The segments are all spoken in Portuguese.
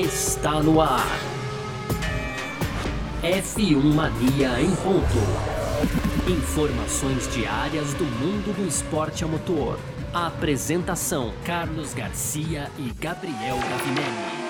está no ar. F1 Mania em ponto. Informações diárias do mundo do esporte a motor. A apresentação: Carlos Garcia e Gabriel Gavinelli.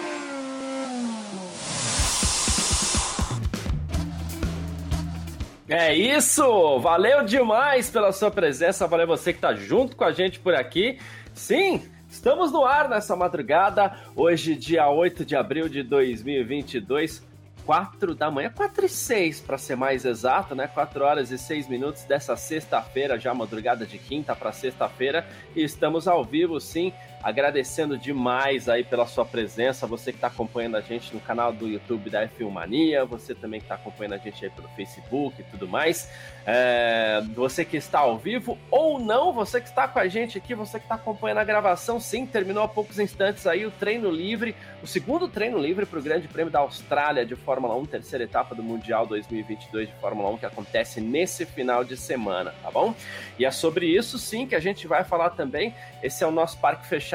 É isso! Valeu demais pela sua presença, valeu você que está junto com a gente por aqui. Sim, estamos no ar nessa madrugada, hoje, dia 8 de abril de 2022. 4 da manhã, 4 e 6 para ser mais exato, né? 4 horas e 6 minutos dessa sexta-feira, já madrugada de quinta para sexta-feira, e estamos ao vivo, sim, agradecendo demais aí pela sua presença, você que está acompanhando a gente no canal do YouTube da F1 Mania, você também que está acompanhando a gente aí pelo Facebook e tudo mais, é, você que está ao vivo ou não, você que está com a gente aqui, você que está acompanhando a gravação, sim, terminou há poucos instantes aí o treino livre, o segundo treino livre para o Grande Prêmio da Austrália de Fórmula 1, terceira etapa do Mundial 2022 de Fórmula 1 que acontece nesse final de semana, tá bom? E é sobre isso sim que a gente vai falar também. Esse é o nosso parque fechado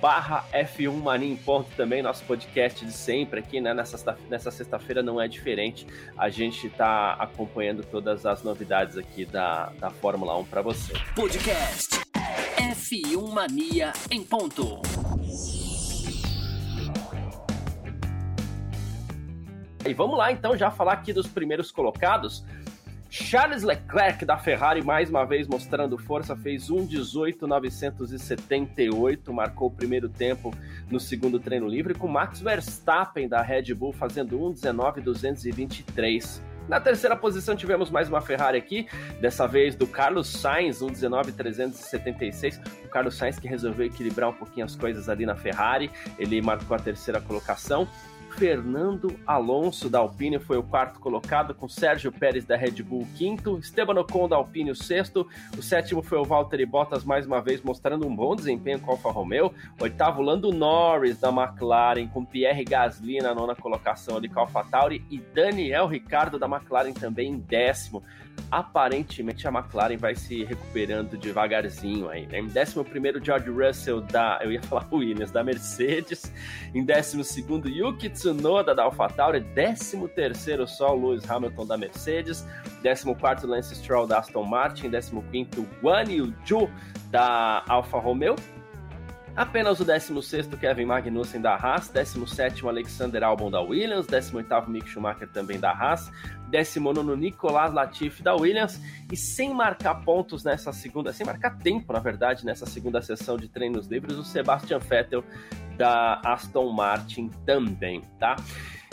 barra F1 Mania em Ponto também, nosso podcast de sempre aqui, né? Nessa, nessa sexta-feira não é diferente. A gente está acompanhando todas as novidades aqui da, da Fórmula 1 para você. Podcast F1 Mania em Ponto. E vamos lá então já falar aqui dos primeiros colocados. Charles Leclerc da Ferrari, mais uma vez mostrando força, fez 1,18,978, marcou o primeiro tempo no segundo treino livre, com Max Verstappen da Red Bull fazendo 1,19,223. Na terceira posição tivemos mais uma Ferrari aqui, dessa vez do Carlos Sainz, 1,19,376. O Carlos Sainz que resolveu equilibrar um pouquinho as coisas ali na Ferrari, ele marcou a terceira colocação. Fernando Alonso da Alpine foi o quarto colocado, com Sérgio Pérez da Red Bull quinto, Esteban Ocon da Alpine o sexto, o sétimo foi o Valtteri Bottas mais uma vez mostrando um bom desempenho com a Alfa Romeo, oitavo Lando Norris da McLaren com Pierre Gasly na nona colocação ali com a AlphaTauri e Daniel Ricardo da McLaren também em décimo aparentemente a McLaren vai se recuperando devagarzinho aí, né? Em 11 George Russell da, eu ia falar Williams, da Mercedes, em 12 Yuki Tsunoda da AlphaTauri, 13 só Lewis Hamilton da Mercedes, 14 Lance Stroll da Aston Martin, 15 Guan Yu Zhu da Alfa Romeo, Apenas o 16 Kevin Magnussen da Haas, 17 Alexander Albon da Williams, 18 Mick Schumacher também da Haas, 19 Nicolas Latifi da Williams e sem marcar pontos nessa segunda, sem marcar tempo na verdade, nessa segunda sessão de treinos livres, o Sebastian Vettel da Aston Martin também, tá?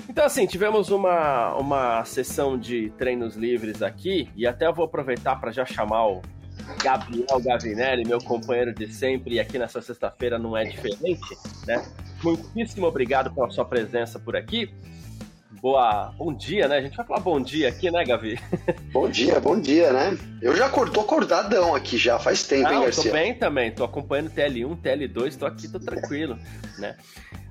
Então, assim, tivemos uma, uma sessão de treinos livres aqui, e até eu vou aproveitar para já chamar o Gabriel Gavinelli, meu companheiro de sempre, e aqui nessa sexta-feira não é diferente, né? Muitíssimo obrigado pela sua presença por aqui. Boa, bom dia, né? A gente vai falar bom dia aqui, né, Gavi? Bom dia, bom dia, né? Eu já tô acordadão aqui já, faz tempo, não, hein, Garcia? Tô bem também, tô acompanhando TL1, TL2, tô aqui, tô tranquilo, né?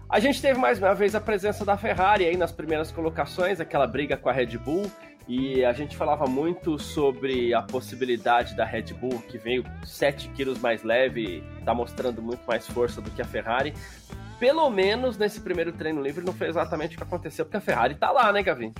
A gente teve mais uma vez a presença da Ferrari aí nas primeiras colocações, aquela briga com a Red Bull. E a gente falava muito sobre a possibilidade da Red Bull, que veio 7 quilos mais leve, está mostrando muito mais força do que a Ferrari. Pelo menos nesse primeiro treino livre não foi exatamente o que aconteceu, porque a Ferrari está lá, né, Gavin?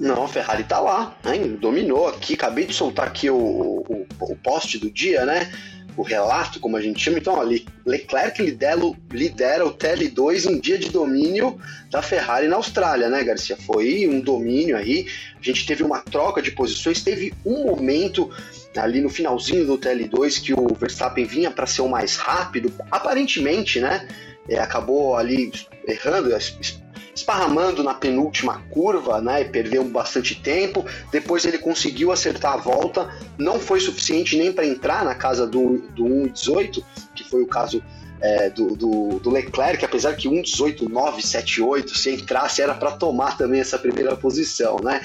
Não, a Ferrari está lá, né? dominou aqui. Acabei de soltar aqui o, o, o do dia, né? O relato, como a gente chama. Então, ali, Leclerc lidera, lidera o TL2 em dia de domínio da Ferrari na Austrália, né, Garcia? Foi um domínio aí. A gente teve uma troca de posições, teve um momento ali no finalzinho do TL2 que o Verstappen vinha para ser o mais rápido, aparentemente, né? É, acabou ali errando, esparramando na penúltima curva, né, e perdeu bastante tempo. Depois ele conseguiu acertar a volta, não foi suficiente nem para entrar na casa do, do 1,18, que foi o caso é, do, do, do, Leclerc, apesar que 1,18,978, se entrasse, era para tomar também essa primeira posição, né?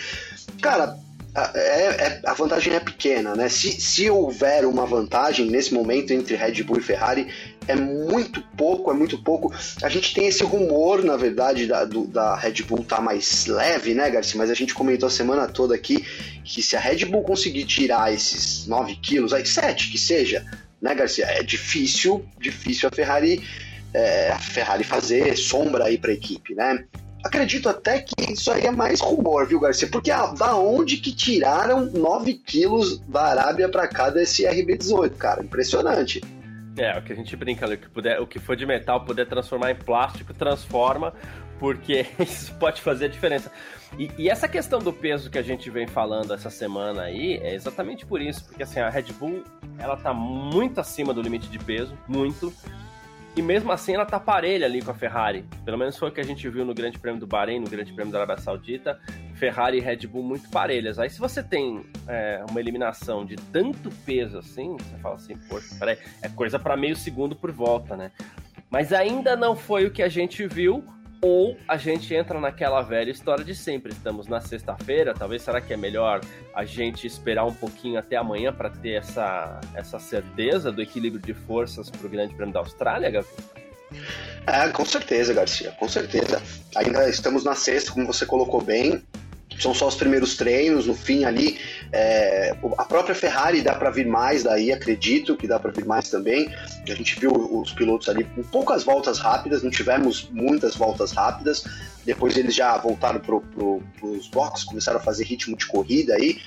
Cara, é, é, a vantagem é pequena, né? Se, se houver uma vantagem nesse momento entre Red Bull e Ferrari, é muito pouco, é muito pouco. A gente tem esse rumor, na verdade, da, do, da Red Bull tá mais leve, né, Garcia? Mas a gente comentou a semana toda aqui que se a Red Bull conseguir tirar esses 9 quilos, aí 7 que seja, né, Garcia? É difícil, difícil a Ferrari é, a Ferrari fazer sombra aí para a equipe, né? Acredito até que isso aí é mais rumor, viu, Garcia? Porque ah, da onde que tiraram 9 quilos da Arábia para cá desse RB18, cara? Impressionante. É, o que a gente brinca ali, o que, puder, o que for de metal puder transformar em plástico, transforma, porque isso pode fazer a diferença. E, e, essa questão do peso que a gente vem falando essa semana aí é exatamente por isso, porque assim, a Red Bull ela tá muito acima do limite de peso, muito. E mesmo assim ela tá parelha ali com a Ferrari. Pelo menos foi o que a gente viu no Grande Prêmio do Bahrein, no Grande Prêmio da Arábia Saudita. Ferrari e Red Bull muito parelhas. Aí se você tem é, uma eliminação de tanto peso assim, você fala assim, poxa, peraí, é coisa para meio segundo por volta, né? Mas ainda não foi o que a gente viu, ou a gente entra naquela velha história de sempre. Estamos na sexta-feira, talvez será que é melhor a gente esperar um pouquinho até amanhã para ter essa, essa certeza do equilíbrio de forças para o Grande Prêmio da Austrália, Gabi? É, com certeza, Garcia, com certeza. Ainda estamos na sexta, como você colocou bem são só os primeiros treinos, no fim ali, é, a própria Ferrari dá para vir mais daí, acredito que dá para vir mais também. A gente viu os pilotos ali com poucas voltas rápidas, não tivemos muitas voltas rápidas. Depois eles já voltaram para pro, os boxes, começaram a fazer ritmo de corrida aí,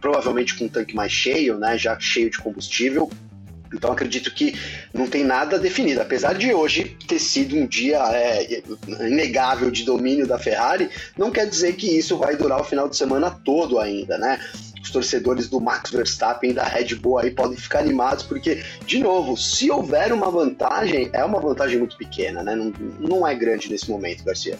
provavelmente com um tanque mais cheio, né, já cheio de combustível. Então acredito que não tem nada definido. Apesar de hoje ter sido um dia é, inegável de domínio da Ferrari, não quer dizer que isso vai durar o final de semana todo ainda, né? Os torcedores do Max Verstappen e da Red Bull aí podem ficar animados, porque, de novo, se houver uma vantagem, é uma vantagem muito pequena, né? Não, não é grande nesse momento, Garcia.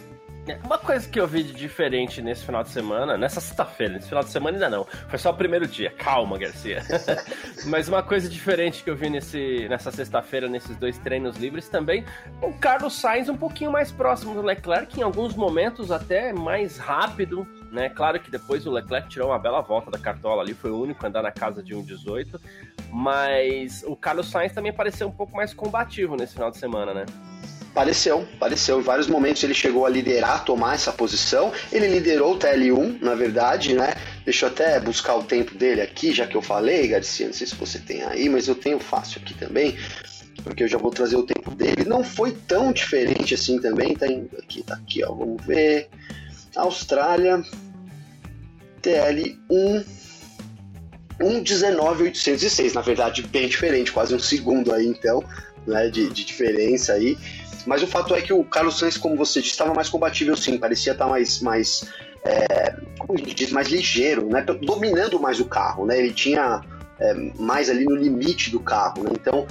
Uma coisa que eu vi de diferente nesse final de semana, nessa sexta-feira, nesse final de semana ainda não, foi só o primeiro dia, calma, Garcia. Mas uma coisa diferente que eu vi nesse, nessa sexta-feira, nesses dois treinos livres também, o Carlos Sainz um pouquinho mais próximo do Leclerc, em alguns momentos até mais rápido, né? Claro que depois o Leclerc tirou uma bela volta da cartola ali, foi o único a andar na casa de 1,18, mas o Carlos Sainz também pareceu um pouco mais combativo nesse final de semana, né? Pareceu, pareceu. Em vários momentos ele chegou a liderar, tomar essa posição. Ele liderou o TL1, na verdade, né? Deixa eu até buscar o tempo dele aqui, já que eu falei, Garcia. Não sei se você tem aí, mas eu tenho fácil aqui também, porque eu já vou trazer o tempo dele. Não foi tão diferente assim também. Tá aqui, tá aqui, ó. Vamos ver. Austrália, TL1. 1.19.806, na verdade, bem diferente, quase um segundo aí, então, né, de, de diferença aí. Mas o fato é que o Carlos Sainz, como você disse, estava mais combatível sim, parecia estar mais, mais é, como a gente diz, mais ligeiro, né? dominando mais o carro, né? Ele tinha é, mais ali no limite do carro, né? Então,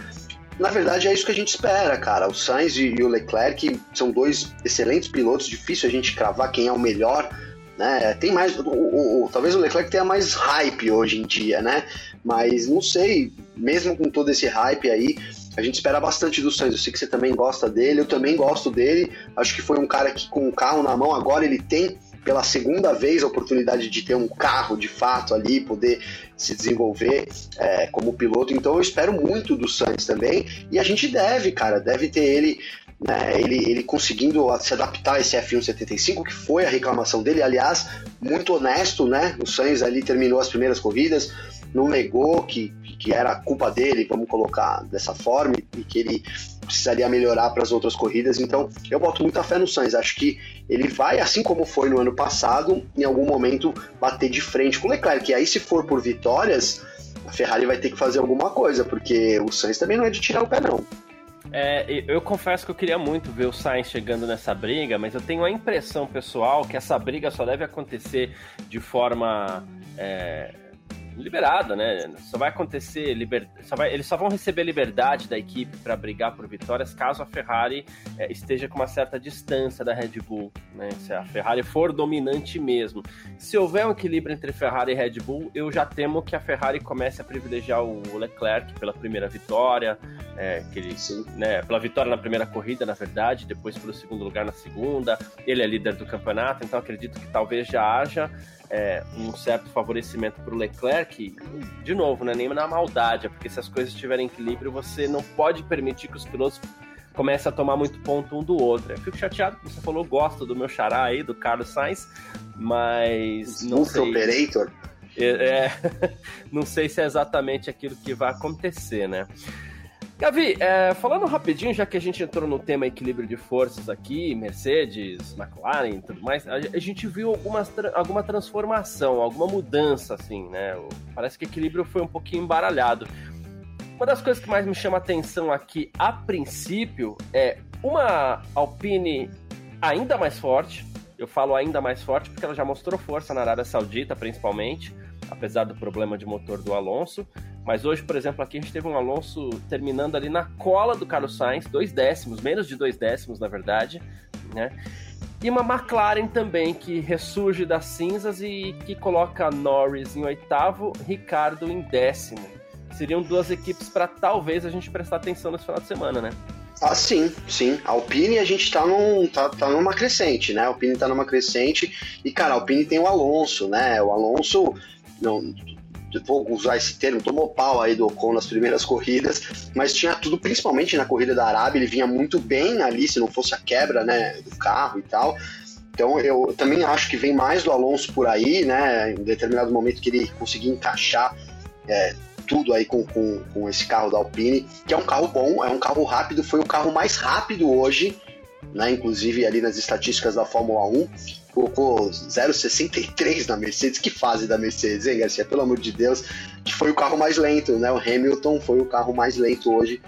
na verdade, é isso que a gente espera, cara. O Sainz e o Leclerc são dois excelentes pilotos, difícil a gente cravar quem é o melhor, né? Tem mais, o, o, o, talvez o Leclerc tenha mais hype hoje em dia, né? Mas não sei, mesmo com todo esse hype aí, a gente espera bastante do Sainz. Eu sei que você também gosta dele, eu também gosto dele. Acho que foi um cara que, com o carro na mão, agora ele tem pela segunda vez a oportunidade de ter um carro de fato ali, poder se desenvolver é, como piloto. Então eu espero muito do Sainz também. E a gente deve, cara, deve ter ele. Né, ele, ele conseguindo se adaptar a esse F1 75, que foi a reclamação dele, aliás, muito honesto, né? O Sainz ali terminou as primeiras corridas, não negou que, que era culpa dele, vamos colocar dessa forma, e que ele precisaria melhorar para as outras corridas. Então, eu boto muita fé no Sainz. Acho que ele vai, assim como foi no ano passado, em algum momento bater de frente com o Leclerc. E aí, se for por vitórias, a Ferrari vai ter que fazer alguma coisa, porque o Sainz também não é de tirar o pé, não. É, eu confesso que eu queria muito ver o Sainz chegando nessa briga, mas eu tenho a impressão pessoal que essa briga só deve acontecer de forma. É liberada, né? Só vai acontecer liber... só vai... eles só vão receber liberdade da equipe para brigar por vitórias caso a Ferrari é, esteja com uma certa distância da Red Bull, né? Se a Ferrari for dominante mesmo. Se houver um equilíbrio entre Ferrari e Red Bull, eu já temo que a Ferrari comece a privilegiar o Leclerc pela primeira vitória, é, que ele, né, pela vitória na primeira corrida, na verdade, depois pelo segundo lugar na segunda. Ele é líder do campeonato, então acredito que talvez já haja é, um certo favorecimento para o Leclerc, de novo, não é nem na maldade, é porque se as coisas estiverem em equilíbrio, você não pode permitir que os pilotos comecem a tomar muito ponto um do outro. Eu fico chateado você falou, gosto do meu xará aí, do Carlos Sainz, mas não sei. Operator? É, é, não sei se é exatamente aquilo que vai acontecer, né? Gavi, é, falando rapidinho, já que a gente entrou no tema equilíbrio de forças aqui, Mercedes, McLaren e tudo mais, a, a gente viu algumas, alguma transformação, alguma mudança, assim, né? Parece que o equilíbrio foi um pouquinho embaralhado. Uma das coisas que mais me chama atenção aqui, a princípio, é uma Alpine ainda mais forte. Eu falo ainda mais forte porque ela já mostrou força na Arábia Saudita, principalmente, apesar do problema de motor do Alonso. Mas hoje, por exemplo, aqui a gente teve um Alonso terminando ali na cola do Carlos Sainz, dois décimos, menos de dois décimos, na verdade, né? E uma McLaren também que ressurge das cinzas e que coloca Norris em oitavo, Ricardo em décimo. Seriam duas equipes para talvez a gente prestar atenção nesse final de semana, né? Ah, sim, sim. A Alpine a gente tá, num, tá, tá numa crescente, né? A Alpine tá numa crescente. E, cara, a Alpine tem o Alonso, né? O Alonso. Não, vou usar esse termo, tomou pau aí do Ocon nas primeiras corridas, mas tinha tudo, principalmente na corrida da Arábia, ele vinha muito bem ali, se não fosse a quebra, né, do carro e tal. Então eu também acho que vem mais do Alonso por aí, né, em determinado momento que ele conseguir encaixar é, tudo aí com, com, com esse carro da Alpine, que é um carro bom, é um carro rápido, foi o carro mais rápido hoje, né, inclusive ali nas estatísticas da Fórmula 1 colocou 0,63 na Mercedes. Que fase da Mercedes, hein, Garcia? Pelo amor de Deus, que foi o carro mais lento, né? O Hamilton foi o carro mais lento hoje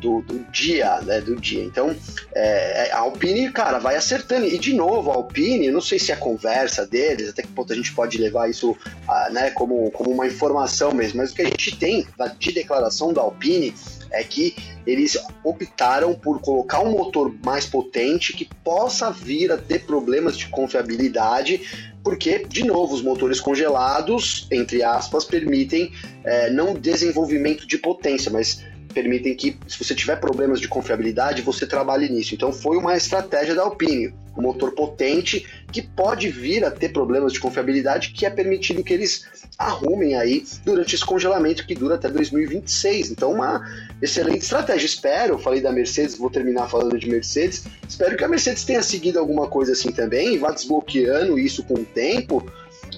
do, do dia, né? Do dia. Então, é, é, a Alpine, cara, vai acertando. E de novo, a Alpine, não sei se é conversa deles, até que ponto a gente pode levar isso a, né, como, como uma informação mesmo, mas o que a gente tem de declaração da Alpine é que eles optaram por colocar um motor mais potente que possa vir a ter problemas de confiabilidade, porque, de novo, os motores congelados, entre aspas, permitem é, não desenvolvimento de potência, mas permitem que, se você tiver problemas de confiabilidade, você trabalhe nisso. Então, foi uma estratégia da Alpine, um motor potente que pode vir a ter problemas de confiabilidade, que é permitido que eles arrumem aí durante esse congelamento que dura até 2026. Então, uma excelente estratégia. Espero, falei da Mercedes, vou terminar falando de Mercedes. Espero que a Mercedes tenha seguido alguma coisa assim também e vá desbloqueando isso com o tempo,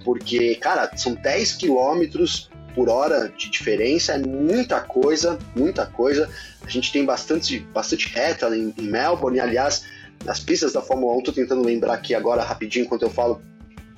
porque, cara, são 10 quilômetros por hora de diferença, é muita coisa, muita coisa. A gente tem bastante, bastante reta em, em Melbourne, aliás, nas pistas da Fórmula 1, tô tentando lembrar aqui agora rapidinho enquanto eu falo.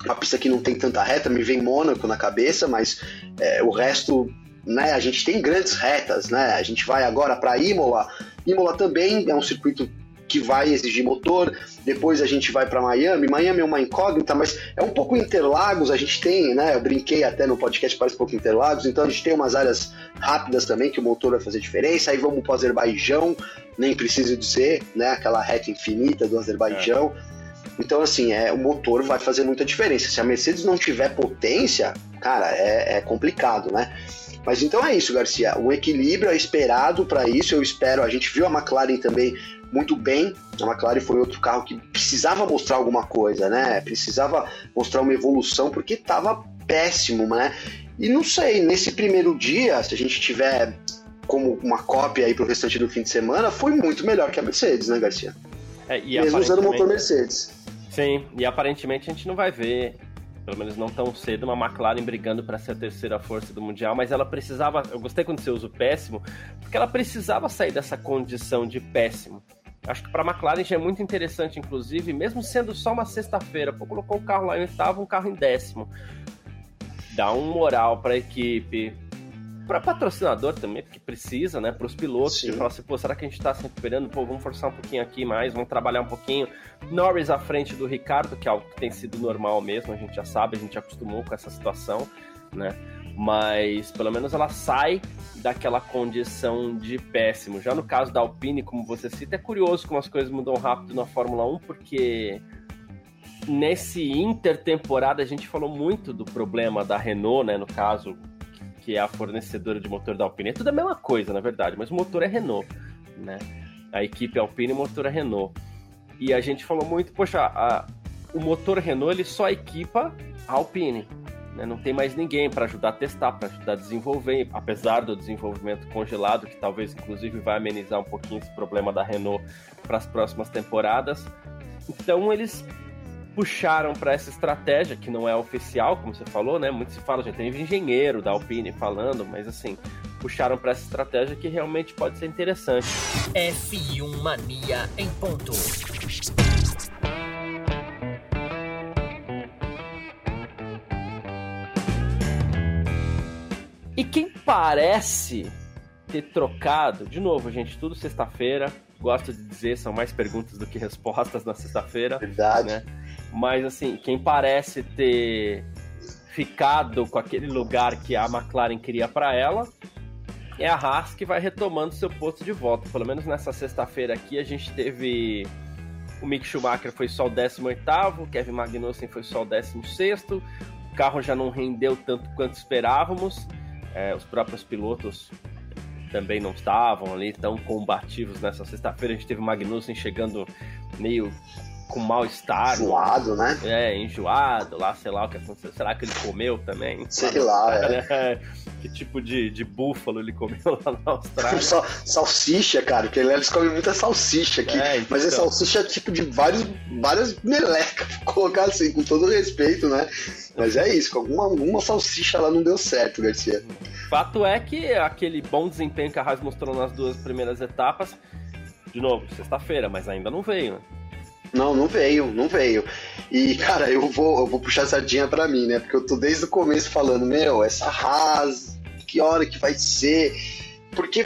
Uma pista que não tem tanta reta, me vem Mônaco na cabeça, mas é, o resto, né, a gente tem grandes retas, né? A gente vai agora para Imola. Imola também é um circuito que vai exigir motor. Depois a gente vai para Miami. Miami é uma incógnita, mas é um pouco Interlagos. A gente tem, né? Eu brinquei até no podcast, parece um pouco Interlagos. Então a gente tem umas áreas rápidas também que o motor vai fazer diferença. Aí vamos para o Azerbaijão, nem preciso dizer, né? Aquela reta infinita do Azerbaijão. É. Então, assim, é, o motor vai fazer muita diferença. Se a Mercedes não tiver potência, cara, é, é complicado, né? Mas então é isso, Garcia. Um equilíbrio é esperado para isso. Eu espero. A gente viu a McLaren também muito bem. A McLaren foi outro carro que precisava mostrar alguma coisa, né? Precisava mostrar uma evolução porque estava péssimo, né? E não sei, nesse primeiro dia, se a gente tiver como uma cópia aí para o restante do fim de semana, foi muito melhor que a Mercedes, né, Garcia? É, Mesmo usando o motor Mercedes. Sim, e aparentemente a gente não vai ver, pelo menos não tão cedo, uma McLaren brigando para ser a terceira força do Mundial, mas ela precisava. Eu gostei quando você usa o péssimo, porque ela precisava sair dessa condição de péssimo. Acho que para a McLaren já é muito interessante, inclusive, mesmo sendo só uma sexta-feira, pô, colocou o carro lá em oitavo, um carro em décimo. Dá um moral para a equipe, para patrocinador também, porque precisa, né? Para os pilotos, Sim. de falar assim, pô, será que a gente está se recuperando? Pô, vamos forçar um pouquinho aqui mais, vamos trabalhar um pouquinho. Norris à frente do Ricardo, que é algo que tem sido normal mesmo, a gente já sabe, a gente acostumou com essa situação, né? Mas pelo menos ela sai daquela condição de péssimo. Já no caso da Alpine, como você cita, é curioso como as coisas mudam rápido na Fórmula 1, porque nesse intertemporada a gente falou muito do problema da Renault, né, no caso, que é a fornecedora de motor da Alpine. É tudo a mesma coisa, na verdade, mas o motor é Renault, né? A equipe Alpine e o motor é Renault. E a gente falou muito, poxa, a, o motor Renault ele só equipa a Alpine. Né? Não tem mais ninguém para ajudar a testar, para ajudar a desenvolver, apesar do desenvolvimento congelado, que talvez inclusive vai amenizar um pouquinho esse problema da Renault para as próximas temporadas. Então eles puxaram para essa estratégia que não é oficial, como você falou, né? Muito se fala, já tem engenheiro da Alpine falando, mas assim, puxaram para essa estratégia que realmente pode ser interessante. F1 Mania em ponto. E quem parece ter trocado, de novo, gente, tudo sexta-feira, gosto de dizer, são mais perguntas do que respostas na sexta-feira. Verdade. Né? Mas assim, quem parece ter ficado com aquele lugar que a McLaren queria para ela é a Haas que vai retomando seu posto de volta. Pelo menos nessa sexta-feira aqui a gente teve o Mick Schumacher foi só o 18 o Kevin Magnussen foi só o 16 o carro já não rendeu tanto quanto esperávamos. É, os próprios pilotos também não estavam ali tão combativos nessa sexta-feira. A gente teve o Magnussen chegando meio com mal-estar. Enjoado, né? É, enjoado lá, sei lá o que aconteceu. Será que ele comeu também? Sei lá, é. Que tipo de, de búfalo ele comeu lá na Austrália? Sal, salsicha, cara, porque eles comem muita salsicha aqui. É, então... Mas é salsicha tipo de vários, várias melecas, colocar assim, com todo respeito, né? Mas é isso, alguma, alguma salsicha lá não deu certo, Garcia. Fato é que aquele bom desempenho que a Haas mostrou nas duas primeiras etapas, de novo, sexta-feira, mas ainda não veio, né? Não, não veio, não veio. E, cara, eu vou, eu vou puxar a sardinha pra mim, né? Porque eu tô desde o começo falando, meu, essa Haas, que hora que vai ser? Porque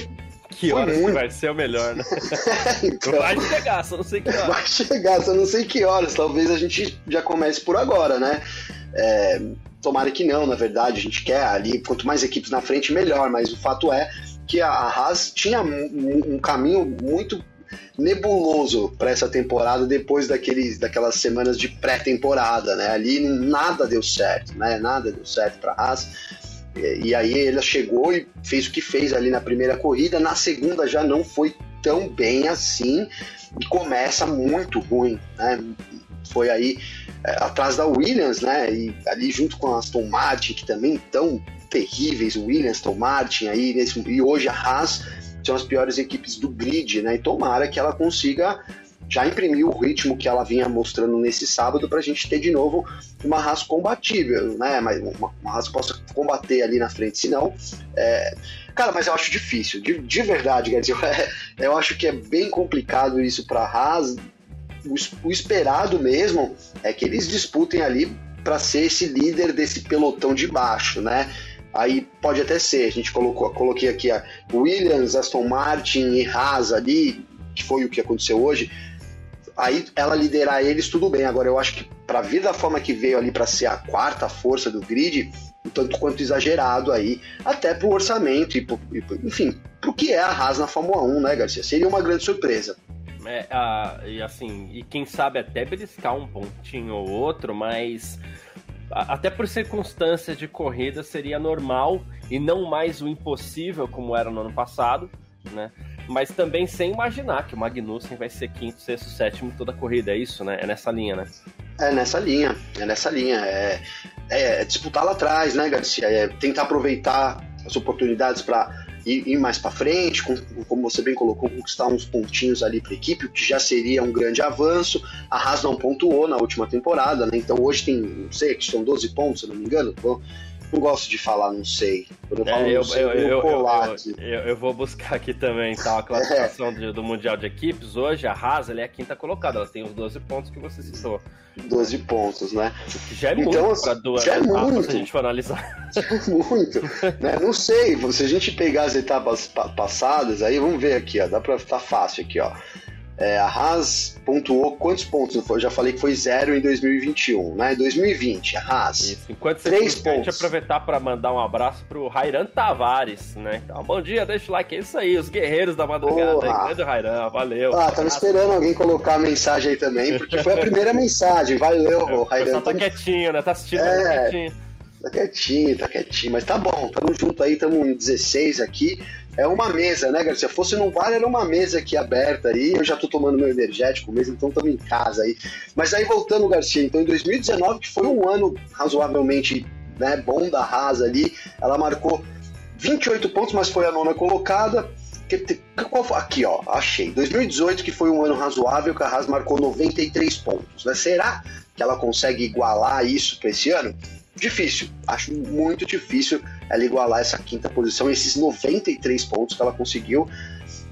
que hora muito... que vai ser o melhor, né? então, vai chegar, só não sei que horas. Vai chegar, só não sei que horas. Talvez a gente já comece por agora, né? É, tomara que não, na verdade, a gente quer ali, quanto mais equipes na frente, melhor, mas o fato é que a Haas tinha um, um caminho muito nebuloso para essa temporada depois daqueles, daquelas semanas de pré-temporada, né? Ali nada deu certo, né? Nada deu certo para a Haas. E, aí ela chegou e fez o que fez ali na primeira corrida, na segunda já não foi tão bem assim e começa muito ruim, né? Foi aí é, atrás da Williams, né? E ali junto com a Aston Martin, que também tão terríveis, Williams, Aston Martin aí, nesse, e hoje a Haas são as piores equipes do grid, né? E tomara que ela consiga já imprimir o ritmo que ela vinha mostrando nesse sábado para a gente ter de novo uma raça combatível, né? Mas uma, uma raça possa combater ali na frente, senão. É... Cara, mas eu acho difícil, de, de verdade, dizer, é, eu acho que é bem complicado isso para a Haas. O, o esperado mesmo é que eles disputem ali para ser esse líder desse pelotão de baixo, né? Aí pode até ser, a gente colocou, coloquei aqui a Williams, Aston Martin e Haas ali, que foi o que aconteceu hoje. Aí ela liderar eles, tudo bem. Agora eu acho que para vir da forma que veio ali para ser a quarta força do grid, um tanto quanto exagerado aí, até pro orçamento e, pro, enfim, pro que é a Haas na Fórmula 1, né, Garcia? Seria uma grande surpresa. É, a, e assim, e quem sabe até beliscar um pontinho ou outro, mas até por circunstâncias de corrida, seria normal e não mais o impossível como era no ano passado, né? Mas também sem imaginar que o Magnussen vai ser quinto, sexto, sétimo toda a corrida, é isso, né? É nessa linha, né? É nessa linha, é nessa linha. É, é disputar lá atrás, né, Garcia? É tentar aproveitar as oportunidades para ir, ir mais para frente, com, como você bem colocou, conquistar uns pontinhos ali para a equipe, o que já seria um grande avanço. A Haas não pontuou na última temporada, né? Então hoje tem, não sei, que são 12 pontos, se não me engano. Não gosto de falar, não sei. Quando eu, é, eu, sei, eu, eu, eu, eu, vou buscar aqui também tá, a classificação é. do Mundial de Equipes. Hoje a Haas é a quinta colocada, ela tem os 12 pontos que você citou. 12 pontos, né? já é então, muito para duas já é muito. se a gente for analisar. Já é muito. né? Não sei, se a gente pegar as etapas passadas, aí vamos ver aqui, ó, dá para estar fácil aqui, ó. É, a Haas pontuou quantos pontos? Eu já falei que foi zero em 2021, né? 2020, a Haas. Isso. Enquanto você três pontos. Gente aproveitar para mandar um abraço pro Rairan Tavares, né? Então, bom dia, deixa o like, é isso aí, os guerreiros da madrugada. Aí, grande Rairan, valeu. Ah, tava esperando alguém colocar a mensagem aí também, porque foi a primeira mensagem. Valeu, é, Rairan. tá quietinho, né? Tá assistindo, é... tá quietinho. Tá quietinho, tá quietinho, mas tá bom, tamo junto aí, tamo em 16 aqui é uma mesa, né, Garcia? Fosse num bar, era uma mesa aqui aberta aí. Eu já tô tomando meu energético mesmo, então estamos em casa aí. Mas aí voltando, Garcia, então em 2019, que foi um ano razoavelmente né, bom da Haas ali, ela marcou 28 pontos, mas foi a nona colocada. Aqui, ó, achei. 2018, que foi um ano razoável, que a Haas marcou 93 pontos. Né? Será que ela consegue igualar isso para esse ano? Difícil, acho muito difícil ela igualar essa quinta posição, esses 93 pontos que ela conseguiu.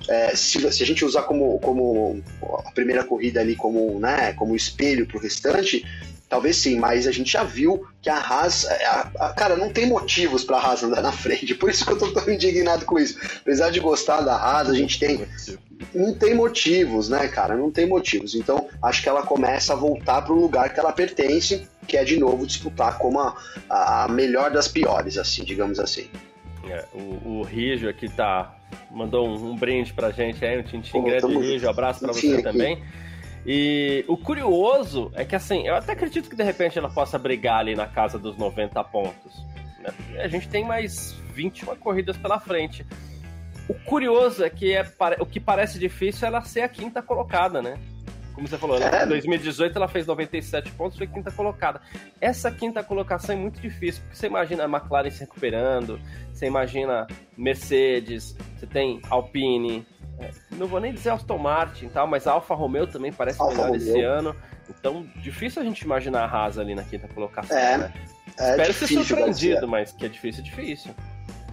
É, se, se, a gente usar como, como a primeira corrida ali como, né, como espelho para o restante, Talvez sim, mas a gente já viu que a Haas, é, a, a, cara, não tem motivos para a Haas andar na frente. Por isso que eu tô tão indignado com isso. Apesar de gostar da Haas, a gente tem não tem motivos, né, cara? Não tem motivos. Então, acho que ela começa a voltar para o lugar que ela pertence, que é de novo disputar como a, a melhor das piores, assim, digamos assim. É, o, o Rijo aqui tá mandou um, um brinde pra gente aí, um tintim grande Rijo, abraço para você aqui. também. E o curioso é que, assim, eu até acredito que de repente ela possa brigar ali na casa dos 90 pontos. Né? A gente tem mais 21 corridas pela frente. O curioso é que é, o que parece difícil é ela ser a quinta colocada, né? Como você falou, é. em 2018 ela fez 97 pontos, foi quinta colocada. Essa quinta colocação é muito difícil, porque você imagina a McLaren se recuperando, você imagina Mercedes, você tem Alpine, é, não vou nem dizer Aston Martin tal, mas a Alfa Romeo também parece Alfa melhor Romeo. esse ano. Então, difícil a gente imaginar a Haas ali na quinta colocação, é, né? É Espero ser surpreendido, mas que é difícil, é difícil.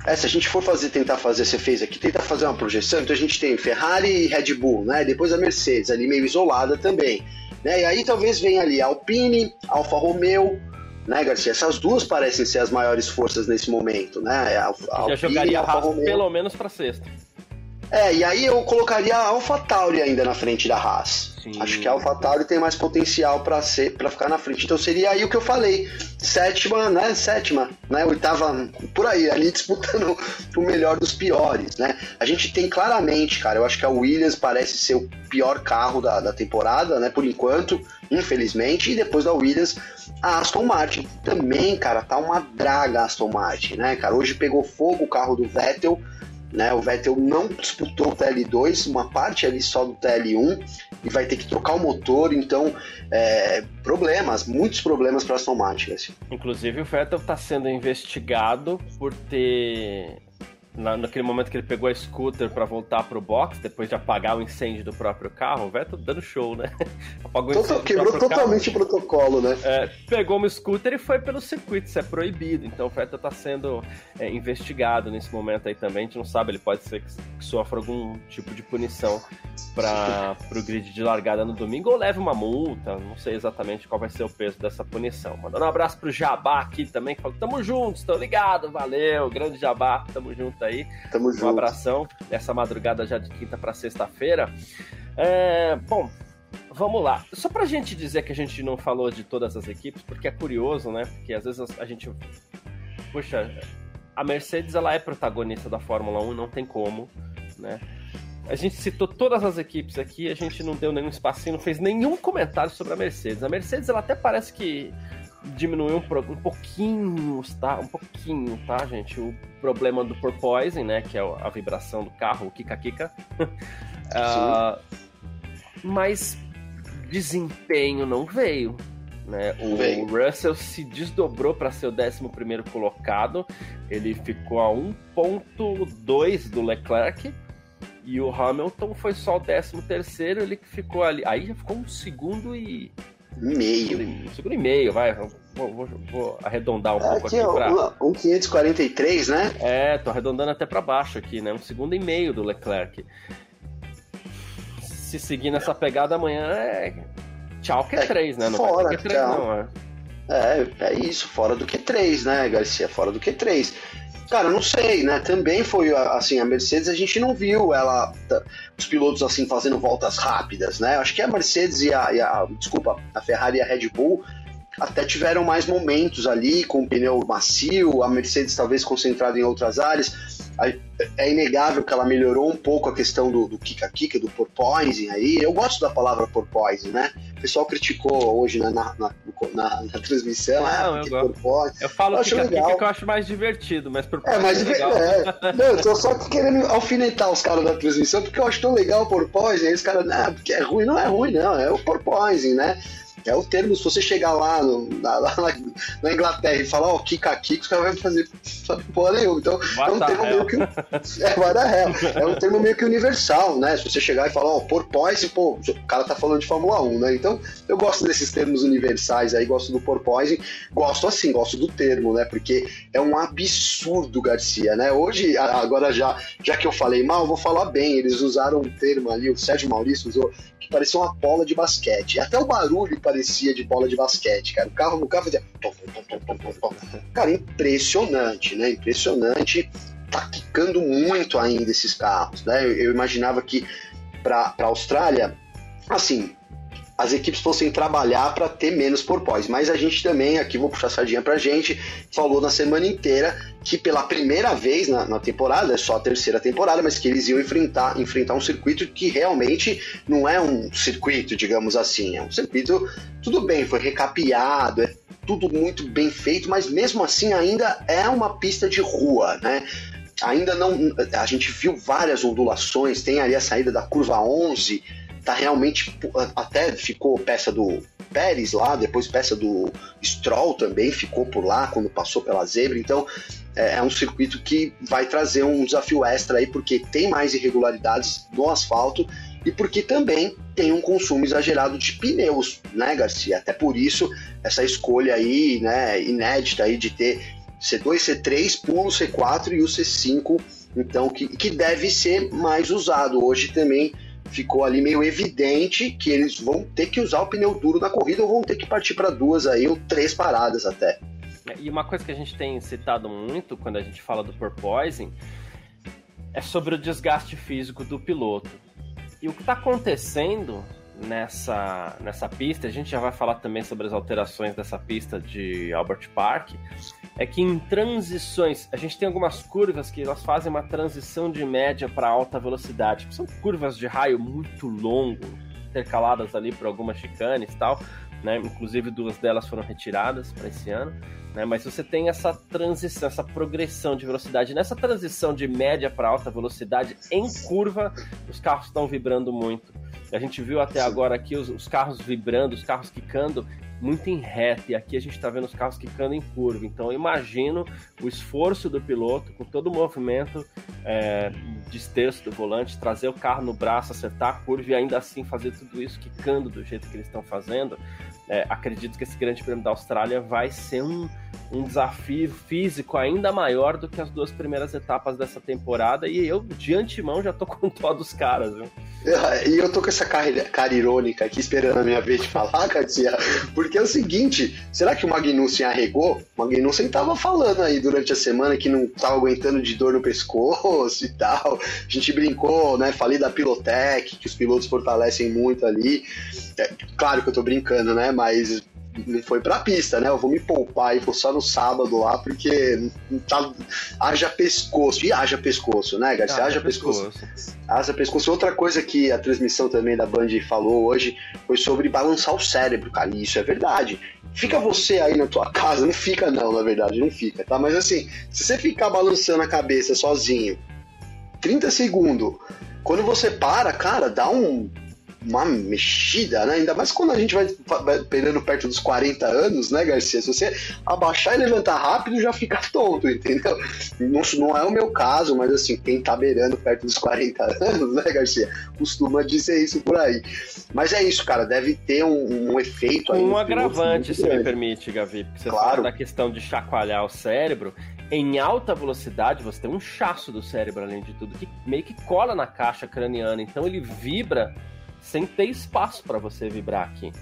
É, se a gente for fazer, tentar fazer, você fez aqui, tentar fazer uma projeção, então a gente tem Ferrari e Red Bull, né? Depois a Mercedes, ali meio isolada também. Né? E aí talvez venha ali Alpine, Alfa Romeo, né, Garcia? Essas duas parecem ser as maiores forças nesse momento, né? A, a Já Alpine, jogaria a Haas pelo menos para sexta. É, e aí eu colocaria a AlphaTauri ainda na frente da Haas. Sim. Acho que a AlphaTauri tem mais potencial para ser para ficar na frente. Então seria aí o que eu falei. Sétima, né? Sétima, né? Oitava, por aí, ali disputando o melhor dos piores, né? A gente tem claramente, cara, eu acho que a Williams parece ser o pior carro da, da temporada, né? Por enquanto, infelizmente. E depois da Williams, a Aston Martin também, cara, tá uma draga a Aston Martin, né, cara? Hoje pegou fogo o carro do Vettel né? O Vettel não disputou o TL2, uma parte ali só do TL1 e vai ter que trocar o motor, então é, problemas, muitos problemas para Aston Martin. Assim. Inclusive o Vettel está sendo investigado por ter na, naquele momento que ele pegou a scooter para voltar pro box, depois de apagar o incêndio do próprio carro, o Vettel dando show, né? Apagou o incêndio Quebrou totalmente carro. o protocolo, né? É, pegou uma scooter e foi pelo circuito, isso é proibido. Então o Vettel tá sendo é, investigado nesse momento aí também. A gente não sabe, ele pode ser que, que sofra algum tipo de punição para pro grid de largada no domingo ou leve uma multa, não sei exatamente qual vai ser o peso dessa punição. Mandando um abraço pro Jabá aqui também, que falou: tamo juntos, tô ligado, valeu, grande Jabá, tamo junto aí. Tamo um junto. abração nessa madrugada já de quinta para sexta-feira. É, bom, vamos lá. Só pra gente dizer que a gente não falou de todas as equipes, porque é curioso, né? Porque às vezes a gente. Puxa, a Mercedes ela é protagonista da Fórmula 1, não tem como, né? A gente citou todas as equipes aqui, a gente não deu nenhum espacinho, não fez nenhum comentário sobre a Mercedes. A Mercedes ela até parece que diminuiu um, um pouquinho, tá? Um pouquinho, tá, gente? O problema do porpoising, né? Que é a vibração do carro, o kika-kika. uh, mas desempenho não veio. Né? O veio. Russell se desdobrou para ser o 11 colocado. Ele ficou a 1,2 do Leclerc. E o Hamilton foi só o 13 terceiro, ele que ficou ali. Aí já ficou um segundo e meio. Um segundo e meio, vai. Vou, vou, vou arredondar um é, pouco aqui pra... Um 543, né? É, tô arredondando até para baixo aqui, né? Um segundo e meio do Leclerc. Se seguir nessa pegada amanhã, é... Tchau que é 3, né? Não fora, vai ter Q3, não, é. É, é isso, fora do Q3, né, Garcia? Fora do Q3. Cara, não sei, né? Também foi assim, a Mercedes a gente não viu ela, os pilotos assim fazendo voltas rápidas, né? Acho que a Mercedes e a, e a desculpa, a Ferrari e a Red Bull até tiveram mais momentos ali com o pneu macio, a Mercedes talvez concentrada em outras áreas. É inegável que ela melhorou um pouco a questão do, do kika-kika, do porpoising aí. Eu gosto da palavra porpoising, né? O pessoal criticou hoje na, na, na, na, na transmissão. Ah, Não, eu, gosto. eu falo kika-kika que eu acho mais divertido, mas porpoising é, mais é legal. É. Não, eu tô só querendo alfinetar os caras da transmissão porque eu acho tão legal o porpoising. Aí os caras, não, porque é ruim. Não é ruim, não. É o porpoising, né? É o termo, se você chegar lá, no, na, lá na, Inglaterra e falar, ó, oh, Kika Kika, os caras vão fazer porra nenhuma. Então, é um termo meio que. É, vai dar real. É um termo meio que universal, né? Se você chegar e falar, ó, oh, porpoise, pô, o cara tá falando de Fórmula 1, né? Então, eu gosto desses termos universais aí, gosto do porpoise, gosto assim, gosto do termo, né? Porque é um absurdo, Garcia, né? Hoje, agora já, já que eu falei mal, vou falar bem. Eles usaram um termo ali, o Sérgio Maurício usou que parecia uma bola de basquete. Até o barulho parecia de bola de basquete, cara. O carro no carro fazia. Cara, impressionante, né? Impressionante. Tá quicando muito ainda esses carros, né? Eu, imaginava que para a Austrália, assim, as equipes fossem trabalhar para ter menos porpóis. Mas a gente também, aqui vou puxar a sardinha para a gente, falou na semana inteira que pela primeira vez na, na, temporada, é só a terceira temporada, mas que eles iam enfrentar, enfrentar um circuito que realmente não é um circuito, digamos assim, é um circuito, tudo bem, foi recapeado, é tudo muito bem feito, mas mesmo assim ainda é uma pista de rua, né? Ainda não. A gente viu várias ondulações, tem ali a saída da curva 11 tá realmente até ficou peça do Pérez lá, depois peça do Stroll também ficou por lá quando passou pela zebra. Então é, é um circuito que vai trazer um desafio extra aí porque tem mais irregularidades no asfalto e porque também tem um consumo exagerado de pneus, né, Garcia? Até por isso essa escolha aí, né, inédita aí de ter C2, C3, pulo C4 e o C5, então que, que deve ser mais usado hoje também ficou ali meio evidente que eles vão ter que usar o pneu duro na corrida ou vão ter que partir para duas aí ou três paradas até. É, e uma coisa que a gente tem citado muito quando a gente fala do porpoising é sobre o desgaste físico do piloto. E o que está acontecendo nessa, nessa pista, a gente já vai falar também sobre as alterações dessa pista de Albert Park, é que em transições, a gente tem algumas curvas que elas fazem uma transição de média para alta velocidade, são curvas de raio muito longo, intercaladas ali por algumas chicanes e tal, né? Inclusive duas delas foram retiradas para esse ano, né? Mas você tem essa transição, essa progressão de velocidade. Nessa transição de média para alta velocidade em curva, os carros estão vibrando muito. A gente viu até Sim. agora aqui os, os, carros vibrando, os carros quicando muito em reta, e aqui a gente está vendo os carros quicando em curva. Então eu imagino o esforço do piloto com todo o movimento é, de esterço do volante, trazer o carro no braço, acertar a curva e ainda assim fazer tudo isso quicando do jeito que eles estão fazendo. É, acredito que esse Grande Prêmio da Austrália vai ser um, um desafio físico ainda maior do que as duas primeiras etapas dessa temporada. E eu, de antemão, já tô com dó dos caras, viu? E eu tô com essa cara, cara irônica aqui esperando a minha vez de falar, Garcia, porque é o seguinte: será que o Magnussen arregou? O Magnussen tava falando aí durante a semana que não tava aguentando de dor no pescoço e tal. A gente brincou, né? Falei da Pilotec, que os pilotos fortalecem muito ali. É, claro que eu tô brincando, né? Mas não foi pra pista, né? Eu vou me poupar e vou só no sábado lá, porque tá, haja pescoço. E haja pescoço, né, Garcia? Haja, haja pescoço. pescoço. Haja pescoço. Outra coisa que a transmissão também da Band falou hoje foi sobre balançar o cérebro, cara. E isso é verdade. Fica você aí na tua casa, não fica não, na verdade, não fica, tá? Mas assim, se você ficar balançando a cabeça sozinho, 30 segundos, quando você para, cara, dá um uma mexida, né? Ainda mais quando a gente vai, pegando perto dos 40 anos, né, Garcia? Se você abaixar e levantar rápido, já fica tonto, entendeu? Não, não é o meu caso, mas assim, quem tá beirando perto dos 40 anos, né, Garcia? Costuma dizer isso por aí. Mas é isso, cara, deve ter um, um efeito aí. Um agravante, se me permite, Gavi, porque você claro. fala da questão de chacoalhar o cérebro. Em alta velocidade, você tem um chasso do cérebro, além de tudo, que meio que cola na caixa craniana. Então ele vibra sem ter espaço para você vibrar aqui. Né?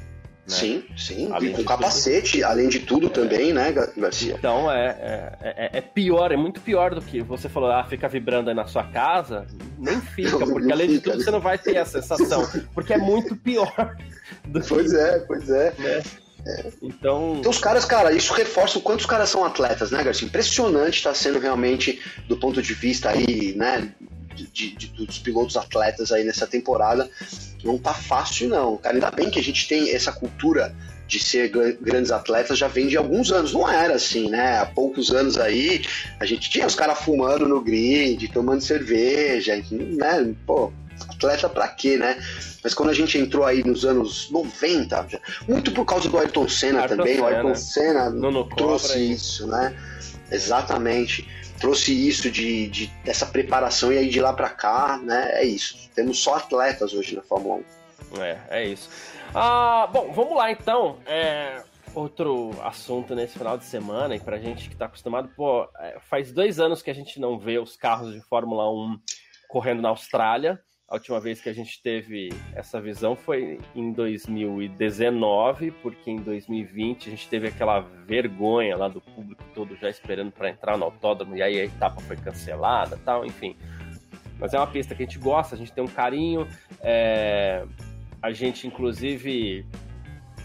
Sim, sim. Além e com capacete, tudo, além de tudo é, também, né, Garcia? Então é, é, é, é, pior, é muito pior do que você falou, ah, fica vibrando aí na sua casa. Nem fica, não, porque não além fica. de tudo você não vai ter a sensação. Porque é muito pior. pois que, é, pois é. Né? É. Então... então, os caras, cara, isso reforça o quanto os caras são atletas, né, Garcia? Impressionante está sendo realmente do ponto de vista aí, né, de, de, dos pilotos atletas aí nessa temporada. Não tá fácil, não. Cara, ainda bem que a gente tem essa cultura de ser grandes atletas já vem de alguns anos. Não era assim, né? Há poucos anos aí, a gente tinha os caras fumando no grid, tomando cerveja, né? Pô, atleta para quê, né? Mas quando a gente entrou aí nos anos 90, muito por causa do Ayrton Senna Ayrton também, Senna. o Ayrton Senna trouxe isso, né? Exatamente. Trouxe isso de, de dessa preparação e aí de lá para cá, né? É isso. Temos só atletas hoje na Fórmula 1. É, é isso. Ah, bom, vamos lá então. É, outro assunto nesse final de semana, e pra gente que tá acostumado, pô, é, faz dois anos que a gente não vê os carros de Fórmula 1 correndo na Austrália. A última vez que a gente teve essa visão foi em 2019, porque em 2020 a gente teve aquela vergonha lá do público todo já esperando para entrar no autódromo e aí a etapa foi cancelada, tal, enfim. Mas é uma pista que a gente gosta, a gente tem um carinho, é... a gente inclusive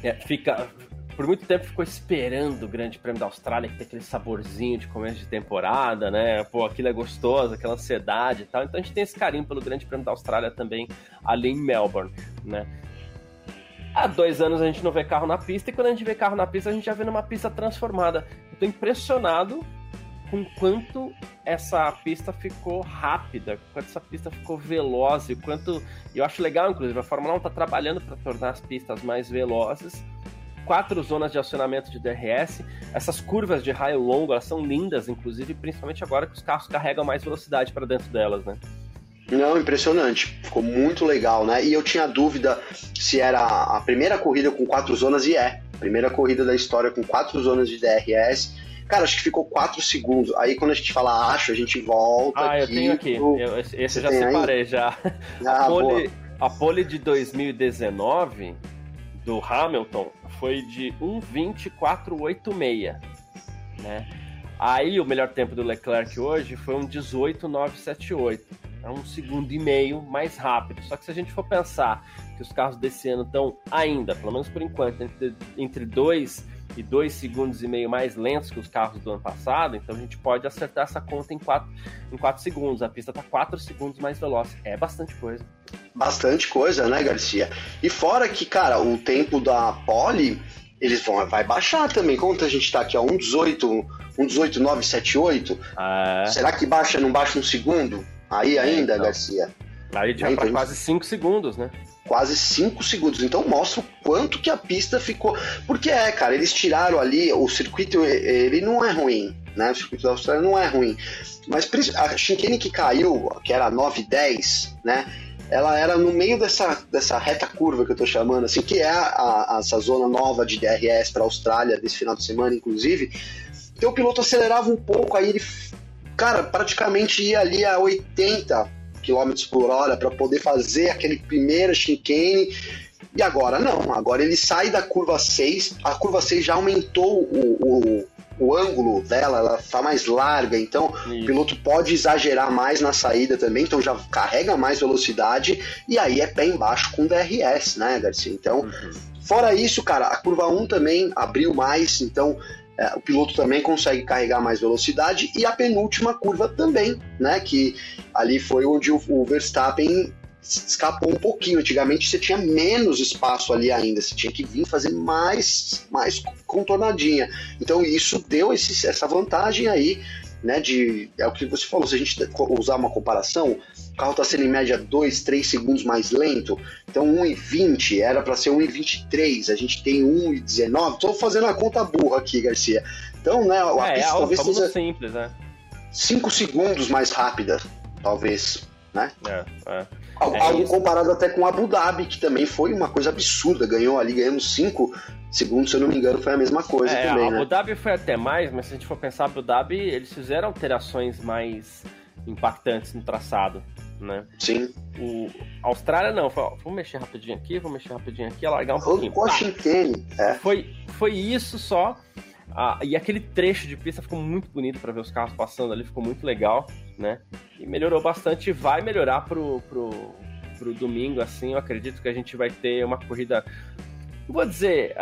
é, fica por muito tempo ficou esperando o Grande Prêmio da Austrália, que tem aquele saborzinho de começo de temporada, né? Pô, aquilo é gostoso, aquela ansiedade e tal. Então a gente tem esse carinho pelo Grande Prêmio da Austrália também ali em Melbourne, né? Há dois anos a gente não vê carro na pista, e quando a gente vê carro na pista, a gente já vê numa pista transformada. Eu tô impressionado com quanto essa pista ficou rápida, quanto essa pista ficou veloz, e quanto. Eu acho legal, inclusive, a Fórmula 1 está trabalhando para tornar as pistas mais velozes quatro zonas de acionamento de DRS. Essas curvas de raio longo, elas são lindas, inclusive, principalmente agora que os carros carregam mais velocidade para dentro delas, né? Não, impressionante. Ficou muito legal, né? E eu tinha dúvida se era a primeira corrida com quatro zonas, e é. Primeira corrida da história com quatro zonas de DRS. Cara, acho que ficou quatro segundos. Aí quando a gente fala acho, a gente volta. Ah, aqui eu tenho aqui. Pro... Eu, esse eu já separei aí? já. Ah, a, pole, a pole de 2019 do Hamilton foi de 1,2486, né? Aí o melhor tempo do Leclerc hoje foi um 18,978. É um segundo e meio mais rápido. Só que se a gente for pensar que os carros desse ano estão ainda, pelo menos por enquanto, entre 2 e 2 segundos e meio mais lentos que os carros do ano passado, então a gente pode acertar essa conta em 4 em quatro segundos. A pista está 4 segundos mais veloz. É bastante coisa. Bastante coisa, né, Garcia? E fora que, cara, o tempo da pole, eles vão vai baixar também. Quanto a gente está aqui, ó, 1,18, 1,18978. É. Será que baixa, não baixa um segundo? Aí ainda, então. Garcia? Aí já para quase 5 segundos, né? Quase 5 segundos. Então mostra o quanto que a pista ficou. Porque é, cara, eles tiraram ali, o circuito, ele não é ruim, né? O circuito da Austrália não é ruim. Mas a chicane que caiu, que era 910, né? Ela era no meio dessa, dessa reta curva que eu tô chamando, assim, que é a, a essa zona nova de DRS para Austrália desse final de semana, inclusive. Então o piloto acelerava um pouco, aí ele, cara, praticamente ia ali a 80 km por hora para poder fazer aquele primeiro chicane. E agora não, agora ele sai da curva 6, a curva 6 já aumentou o, o, o ângulo dela, ela está mais larga, então Isso. o piloto pode exagerar mais na saída também, então já carrega mais velocidade e aí é pé embaixo com DRS, né, Garcia? Então, uhum. fora isso, cara, a curva 1 também abriu mais, então é, o piloto também consegue carregar mais velocidade e a penúltima curva também, né? Que ali foi onde o, o Verstappen escapou um pouquinho. Antigamente você tinha menos espaço ali ainda, você tinha que vir fazer mais, mais contornadinha. Então isso deu esse, essa vantagem aí né, de é o que você falou, se a gente usar uma comparação, o carro está sendo em média 2, 3 segundos mais lento, então 1,20 era para ser 1,23, a gente tem 1,19, estou fazendo a conta burra aqui, Garcia. Então, né, a é, pista é, talvez seja simples, né? 5 segundos mais rápida, talvez, né? É, é. Algo é comparado até com Abu Dhabi, que também foi uma coisa absurda, ganhou ali, ganhamos 5 Segundo, se eu não me engano, foi a mesma coisa é, também, né? Abu Dhabi foi até mais, mas se a gente for pensar, Abu Dhabi, eles fizeram alterações mais impactantes no traçado, né? Sim. O a Austrália não, foi, ó, vamos mexer rapidinho aqui, vamos mexer rapidinho aqui, alargar um pouquinho. Washington, é. Foi, foi isso só. Ah, e aquele trecho de pista ficou muito bonito para ver os carros passando ali, ficou muito legal, né? E melhorou bastante, vai melhorar pro, pro, pro domingo, assim, eu acredito que a gente vai ter uma corrida vou dizer,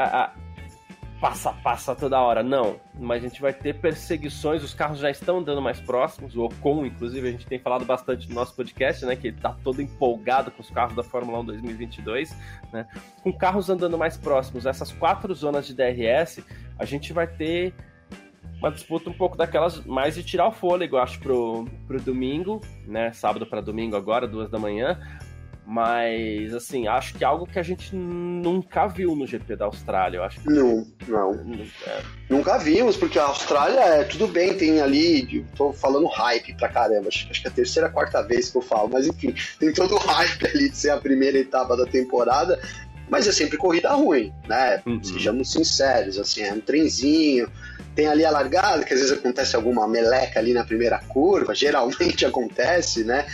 passa, passa toda hora, não. Mas a gente vai ter perseguições, os carros já estão andando mais próximos. O Ocon, inclusive, a gente tem falado bastante no nosso podcast, né? Que ele tá todo empolgado com os carros da Fórmula 1 2022, né? Com carros andando mais próximos, essas quatro zonas de DRS, a gente vai ter uma disputa um pouco daquelas mais de tirar o fôlego, acho, pro, pro domingo, né? Sábado para domingo agora, duas da manhã Mas, assim, acho que é algo que a gente nunca viu no GP da Austrália. Eu acho que... Não, não. É. Nunca vimos, porque a Austrália é tudo bem, tem ali. Tô falando hype pra caramba. Acho, acho que é a terceira, quarta vez que eu falo, mas enfim, tem todo o hype ali de ser a primeira etapa da temporada. Mas é sempre corrida ruim, né? Uhum. Sejamos sinceros, assim, é um trenzinho, tem ali a largada, que às vezes acontece alguma meleca ali na primeira curva, geralmente acontece, né?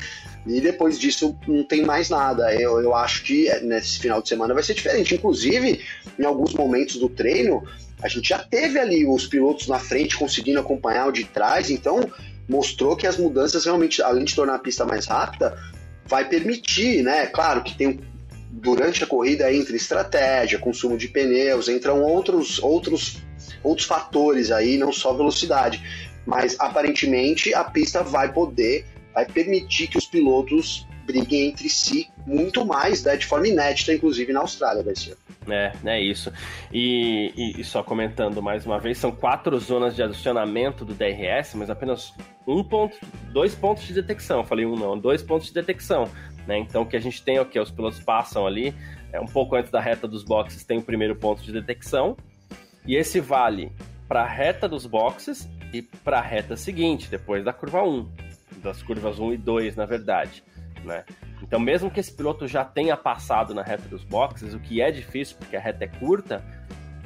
E depois disso não tem mais nada. Eu, eu acho que é, nesse final de semana vai ser diferente. Inclusive, em alguns momentos do treino, a gente já teve ali os pilotos na frente conseguindo acompanhar o de trás, então mostrou que as mudanças realmente, além de tornar a pista mais rápida, vai permitir, né? Claro que tem durante a corrida entra estratégia, consumo de pneus, entram outros outros outros fatores aí, não só velocidade, mas aparentemente a pista vai poder vai permitir que os pilotos briguem entre si muito mais, né, de forma inédita, inclusive na Austrália, vai ser. É, é isso. E, e, e, só comentando mais uma vez, são quatro zonas de adicionamento do DRS, mas apenas um ponto, dois pontos de detecção. Falei um não, dois pontos de detecção. Né? Então o que a gente tem é o que os pilotos passam ali, é um pouco antes da reta dos boxes tem o primeiro ponto de detecção, e esse vale para a reta dos boxes e para a reta seguinte, depois da curva 1 das curvas 1 e 2, na verdade. Né? Então, mesmo que esse piloto já tenha passado na reta dos boxes, o que é difícil porque a reta é curta,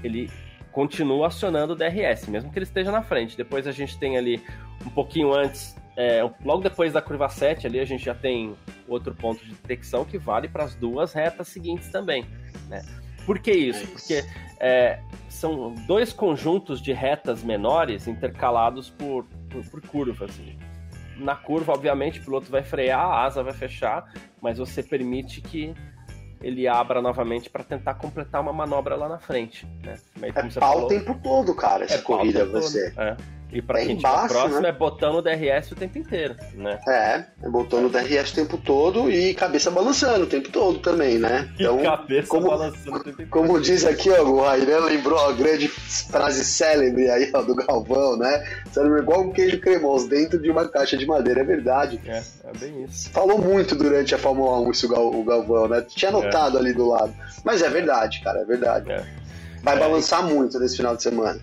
ele continua acionando o DRS, mesmo que ele esteja na frente. Depois a gente tem ali um pouquinho antes, é, logo depois da curva 7, ali a gente já tem outro ponto de detecção que vale para as duas retas seguintes também. Né? Por que isso? É porque é, são dois conjuntos de retas menores intercalados por, por, por curvas. Assim na curva, obviamente, o piloto vai frear, a asa vai fechar, mas você permite que ele abra novamente para tentar completar uma manobra lá na frente. Né? é pau falou, o tempo todo, cara, essa é corrida você. É. E para quem embaixo, próximo né? é botando o DRS o tempo inteiro, né? É, é botando o DRS o tempo todo e cabeça balançando o tempo todo também, né? Então, e cabeça como, balançando o tempo inteiro. Como diz aqui, ó, o Rairan lembrou a grande frase célebre aí, ó, do Galvão, né? Célebre igual um queijo cremoso dentro de uma caixa de madeira, é verdade. É, é bem isso. Falou muito durante a Fórmula 1 isso o Galvão, né? Tinha anotado é. ali do lado. Mas é verdade, cara, é verdade. É. Vai é. balançar muito nesse final de semana.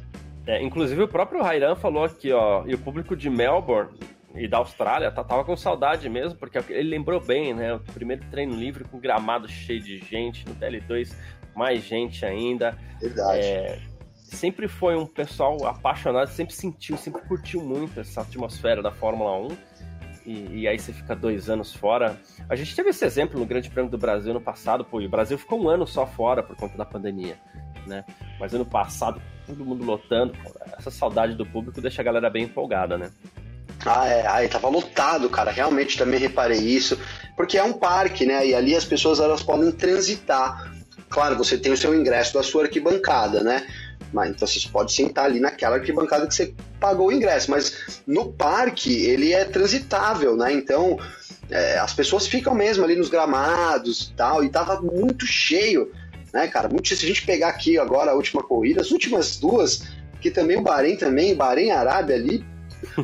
É, inclusive o próprio Rairan falou aqui, ó, e o público de Melbourne e da Austrália tá, tava com saudade mesmo, porque ele lembrou bem, né? O primeiro treino livre com gramado cheio de gente, no TL2 mais gente ainda. Verdade. É, sempre foi um pessoal apaixonado, sempre sentiu, sempre curtiu muito essa atmosfera da Fórmula 1. E, e, aí você fica dois anos fora. A gente teve esse exemplo no Grande Prêmio do Brasil no passado, pô, e o Brasil ficou um ano só fora por conta da pandemia, né? Mas ano passado, todo mundo lotando. Essa saudade do público deixa a galera bem empolgada, né? Ah, é, aí tava lotado, cara. Realmente também reparei isso. Porque é um parque, né? E ali as pessoas elas podem transitar. Claro, você tem o seu ingresso da sua arquibancada, né? Mas, então você pode sentar ali naquela arquibancada que você pagou o ingresso. Mas no parque ele é transitável, né? Então é, as pessoas ficam mesmo ali nos gramados e tal. E tava muito cheio né, cara? Muito, se a gente pegar aqui agora a última corrida, as últimas duas, que também o Bahrein também, Bahrein Arábia ali,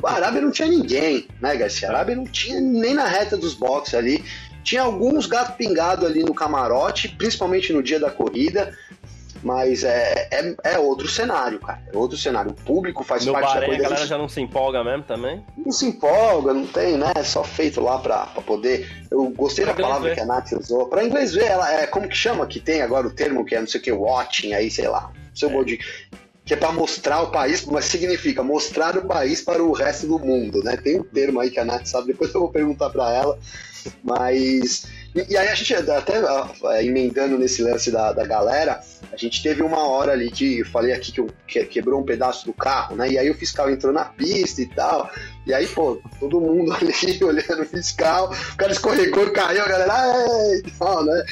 o Arábia não tinha ninguém, né, Garcia? A Arábia não tinha nem na reta dos boxes ali. Tinha alguns gato pingado ali no camarote, principalmente no dia da corrida, mas é, é, é, outro cenário, cara. É outro cenário. O público faz no parte Bahrein, da coisa. a galera já não se empolga mesmo também? Não se empolga, não tem, né? É só feito lá pra, pra poder. Eu gostei pra da palavra ver. que a Nath usou. Pra inglês ver, ela é como que chama que tem agora o termo que é não sei o que, watching aí, sei lá. Seu é. de que é para mostrar o país, mas significa mostrar o país para o resto do mundo, né? Tem um termo aí que a Nath sabe, depois eu vou perguntar para ela, mas e, e, aí a gente até é, emendando nesse lance da, da galera, a gente teve uma hora ali que eu falei aqui que, eu, que quebrou um pedaço do carro, né? E aí o fiscal entrou na pista e tal. E aí, pô, todo mundo ali olhando o fiscal, o cara escorregou, caiu, a galera, e tal, né?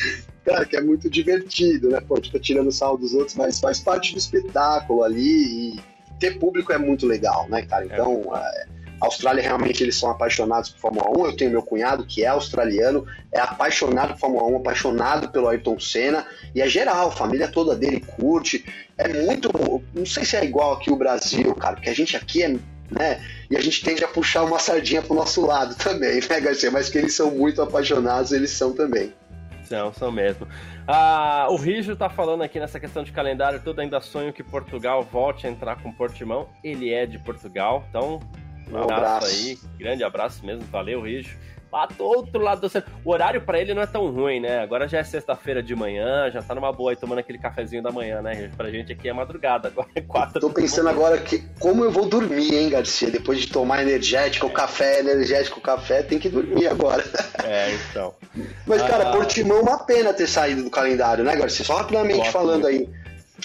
Cara, que é muito divertido, né? Pô, tipo, tirando sal dos outros, mas faz parte do espetáculo ali e ter público é muito legal, né, cara? Então, é. É, Austrália realmente eles são apaixonados por Fórmula 1. Eu tenho meu cunhado que é australiano, é apaixonado por Fórmula 1, apaixonado pelo Ayrton Senna e é geral, a família toda dele curte. É muito, não sei se é igual aqui o Brasil, cara, porque a gente aqui é né? E a gente tende a puxar uma sardinha pro nosso lado também, né, Garcia? Mas que eles são muito apaixonados, eles são também. São, são mesmo. Ah, o Rijo tá falando aqui nessa questão de calendário, todo ainda sonho que Portugal volte a entrar com Portimão. Ele é de Portugal, então um abraço, abraço aí, grande abraço mesmo, valeu, Rijo lá do outro lado do centro. O horário para ele não é tão ruim, né? Agora já é sexta-feira de manhã, já tá numa boa aí tomando aquele cafezinho da manhã, né? Pra gente aqui é madrugada, agora é quatro. Tô pensando agora que como eu vou dormir, hein, Garcia? Depois de tomar energético, café, energético, café, tem que dormir agora. É, então. Mas, cara, ah... Portimão, uma pena ter saído do calendário, né, Garcia? Só rapidamente falando aí.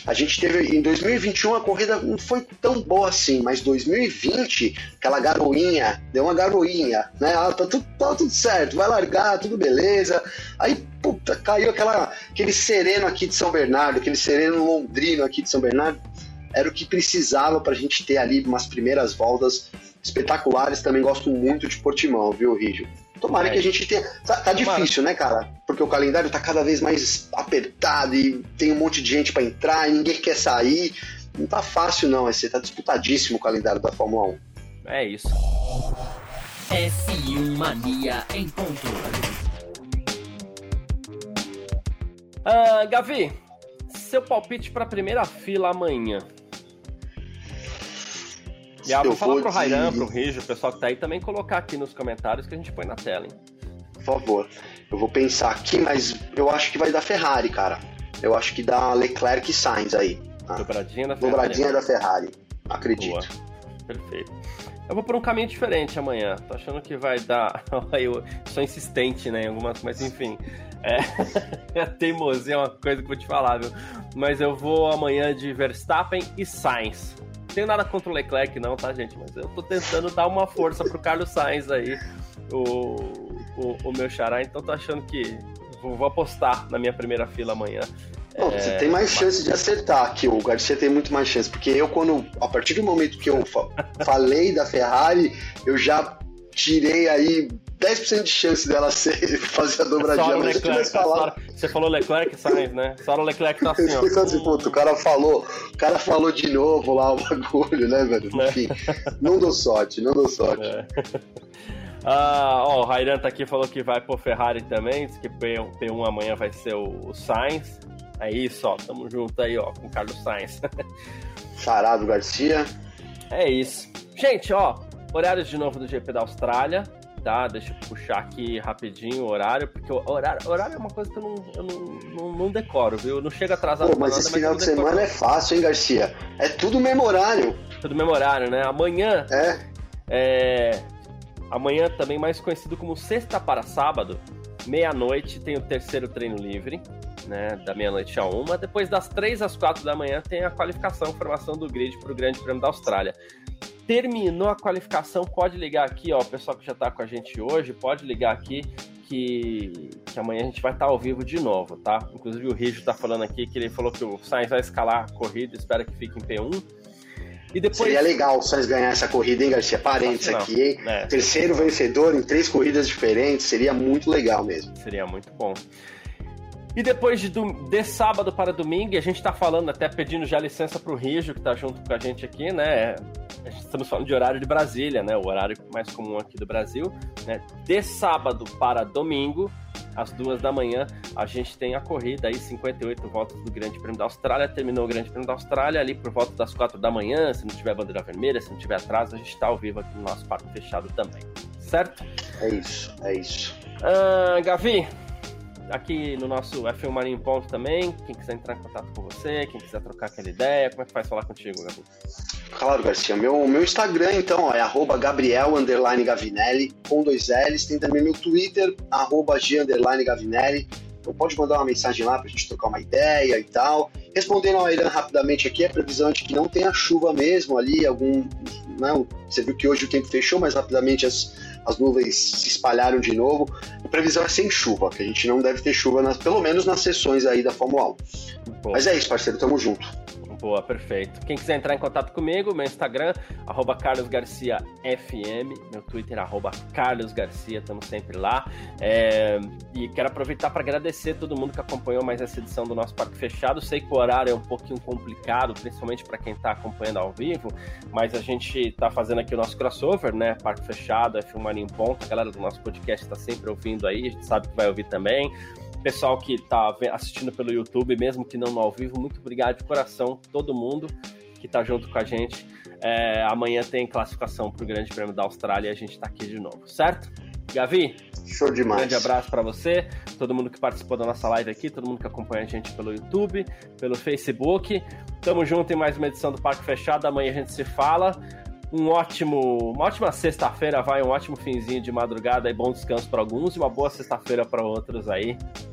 A gente teve em 2021 a corrida não foi tão boa assim, mas 2020, aquela garoinha, deu uma garoinha, né? Ah, tá tudo, tá tudo certo, vai largar, tudo beleza. Aí, puta, caiu aquela, aquele sereno aqui de São Bernardo, aquele sereno londrino aqui de São Bernardo. Era o que precisava para a gente ter ali umas primeiras voltas espetaculares. Também gosto muito de Portimão, viu, Rígio? Tomara é. que a gente tenha. Tá, tá difícil, né, cara? Porque o calendário tá cada vez mais apertado e tem um monte de gente para entrar e ninguém quer sair. Não tá fácil, não. Esse tá disputadíssimo o calendário da Fórmula 1. É isso. F1 Mania em ponto. Uh, Gavi, seu palpite para a primeira fila amanhã. E ah, vou falar pro Rairan, de... pro Rijo, o pessoal que tá aí, também colocar aqui nos comentários que a gente põe na tela, hein? Por favor. Eu vou pensar aqui, mas eu acho que vai dar Ferrari, cara. Eu acho que dá Leclerc e Sainz aí. Ah. Dobradinha da Ferrari. Dobradinha da Ferrari. Acredito. Boa. Perfeito. Eu vou por um caminho diferente amanhã. Tô achando que vai dar. eu sou insistente, né? Em algumas, mas enfim. É, a teimosia é uma coisa que eu vou te falar, viu? Mas eu vou amanhã de Verstappen e Sainz tenho nada contra o Leclerc, não, tá, gente? Mas eu tô tentando dar uma força pro Carlos Sainz aí, o, o, o meu xará, então tô achando que vou, vou apostar na minha primeira fila amanhã. Não, é, você tem mais chance de acertar que o Garcia tem muito mais chance, porque eu quando a partir do momento que eu fa falei da Ferrari, eu já tirei aí 10% de chance dela ser, fazer a dobradinha. Mas Leclerc, falar... você falou Leclerc Sainz, né? Só o Leclerc tá assim, ó. assim, puto, o cara falou, o cara falou de novo lá o bagulho, né, velho? É. Enfim, não dou sorte, não dou sorte. É. Ah, ó, o Rairan tá aqui falou que vai pro Ferrari também, diz que P1, P1 amanhã vai ser o, o Sainz. É isso, ó, tamo junto aí, ó, com o Carlos Sainz. Charado Garcia. É isso. Gente, ó, horários de novo do GP da Austrália tá? Deixa eu puxar aqui rapidinho o horário, porque o horário, horário é uma coisa que eu não, eu não, não, não decoro, viu? Eu não chego atrasado Pô, mas nada, esse final de semana é fácil, hein, Garcia? É tudo mesmo horário. Tudo mesmo horário, né? Amanhã. É. é amanhã também mais conhecido como sexta para sábado, meia-noite tem o terceiro treino livre. Né, da meia-noite a uma. Depois das três às quatro da manhã tem a qualificação, formação do grid para o Grande Prêmio da Austrália terminou a qualificação, pode ligar aqui, ó, o pessoal que já está com a gente hoje, pode ligar aqui que, que amanhã a gente vai estar tá ao vivo de novo, tá? Inclusive o Rijo está falando aqui que ele falou que o Sainz vai escalar a corrida, espera que fique em P1. E depois... Seria legal o Sainz ganhar essa corrida, hein, Garcia? Parênteses aqui, hein? É, Terceiro vencedor em três corridas diferentes, seria muito legal mesmo. Seria muito bom. E depois de, de sábado para domingo, a gente está falando, até pedindo já licença para o Rijo, que está junto com a gente aqui, né? Estamos falando de horário de Brasília, né? O horário mais comum aqui do Brasil. Né? De sábado para domingo, às duas da manhã, a gente tem a corrida aí, 58 voltas do Grande Prêmio da Austrália. Terminou o Grande Prêmio da Austrália ali por volta das quatro da manhã. Se não tiver bandeira vermelha, se não tiver atraso, a gente está ao vivo aqui no nosso parque fechado também. Certo? É isso, é isso. Uh, Gavi, aqui no nosso F1 Marinho Ponto também. Quem quiser entrar em contato com você, quem quiser trocar aquela ideia, como é que faz falar contigo, Gabi? Claro, Garcia. Meu, meu Instagram, então, é arroba Gabriel Gavinelli, com dois L's. Tem também meu Twitter, arroba G Gavinelli. Então pode mandar uma mensagem lá pra gente trocar uma ideia e tal. Respondendo ao Airan rapidamente aqui, a previsão é de que não tenha chuva mesmo ali, algum. Não, você viu que hoje o tempo fechou, mas rapidamente as, as nuvens se espalharam de novo. A previsão é sem chuva, que a gente não deve ter chuva, nas, pelo menos nas sessões aí da Fórmula 1. Mas é isso, parceiro, tamo junto. Boa, perfeito. Quem quiser entrar em contato comigo, meu Instagram, arroba carlosgarciafm, meu Twitter, arroba carlosgarcia, estamos sempre lá. É... E quero aproveitar para agradecer todo mundo que acompanhou mais essa edição do nosso Parque Fechado. Sei que o horário é um pouquinho complicado, principalmente para quem está acompanhando ao vivo, mas a gente está fazendo aqui o nosso crossover, né? Parque Fechado, F1 Marinho Ponto. A galera do nosso podcast está sempre ouvindo aí, a gente sabe que vai ouvir também. Pessoal que está assistindo pelo YouTube, mesmo que não no ao vivo, muito obrigado de coração, todo mundo que está junto com a gente. É, amanhã tem classificação para o Grande Prêmio da Austrália e a gente está aqui de novo, certo? Gavi, Show demais. Um grande abraço para você, todo mundo que participou da nossa live aqui, todo mundo que acompanha a gente pelo YouTube, pelo Facebook. Tamo junto em mais uma edição do Parque Fechado. Amanhã a gente se fala. Um ótimo, uma ótima sexta-feira, vai um ótimo finzinho de madrugada e bom descanso para alguns e uma boa sexta-feira para outros aí.